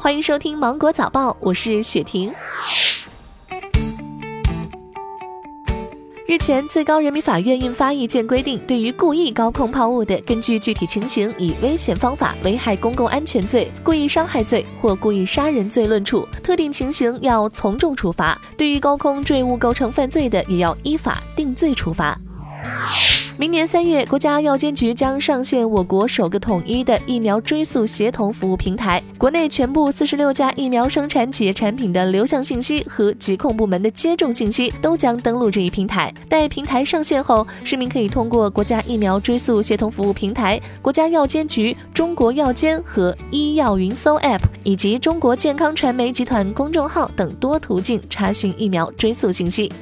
欢迎收听《芒果早报》，我是雪婷。日前，最高人民法院印发意见规定，对于故意高空抛物的，根据具体情形，以危险方法危害公共安全罪、故意伤害罪或故意杀人罪论处，特定情形要从重处罚；对于高空坠物构成犯罪的，也要依法定罪处罚。明年三月，国家药监局将上线我国首个统一的疫苗追溯协同服务平台。国内全部四十六家疫苗生产企业产品的流向信息和疾控部门的接种信息都将登录这一平台。待平台上线后，市民可以通过国家疫苗追溯协同服务平台、国家药监局中国药监和医药云搜 App 以及中国健康传媒集团公众号等多途径查询疫苗追溯信息。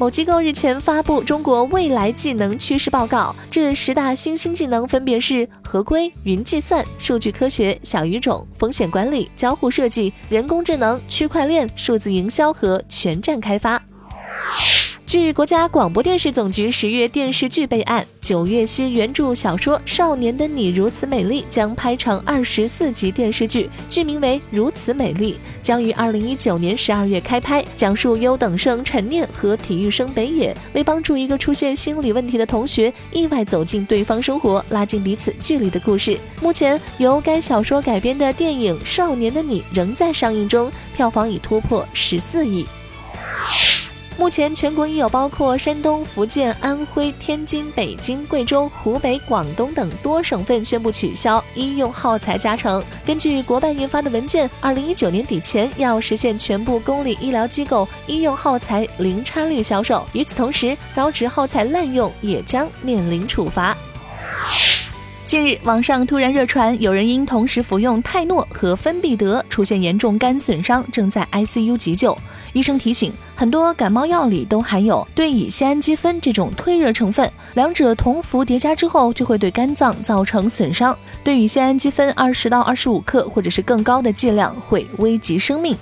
某机构日前发布《中国未来技能趋势报告》，这十大新兴技能分别是合规、云计算、数据科学、小语种、风险管理、交互设计、人工智能、区块链、数字营销和全站开发。据国家广播电视总局十月电视剧备案，九月新原著小说《少年的你如此美丽》将拍成二十四集电视剧，剧名为《如此美丽》，将于二零一九年十二月开拍，讲述优等生陈念和体育生北野为帮助一个出现心理问题的同学，意外走进对方生活，拉近彼此距离的故事。目前由该小说改编的电影《少年的你》仍在上映中，票房已突破十四亿。目前，全国已有包括山东、福建、安徽、天津、北京、贵州、湖北、广东等多省份宣布取消医用耗材加成。根据国办印发的文件，二零一九年底前要实现全部公立医疗机构医用耗材零差率销售。与此同时，高值耗材滥用也将面临处罚。近日，网上突然热传有人因同时服用泰诺和芬必得出现严重肝损伤，正在 ICU 急救。医生提醒，很多感冒药里都含有对乙酰氨基酚这种退热成分，两者同服叠加之后就会对肝脏造成损伤。对乙酰氨基酚二十到二十五克或者是更高的剂量会危及生命。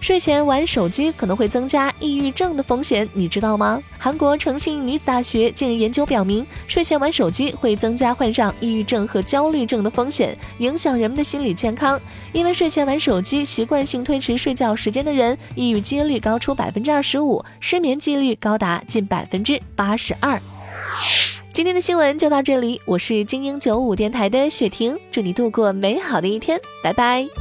睡前玩手机可能会增加抑郁症的风险，你知道吗？韩国诚信女子大学近日研究表明，睡前玩手机会增加患上抑郁症和焦虑症的风险，影响人们的心理健康。因为睡前玩手机，习惯性推迟睡觉时间的人，抑郁几率高出百分之二十五，失眠几率高达近百分之八十二。今天的新闻就到这里，我是精英九五电台的雪婷，祝你度过美好的一天，拜拜。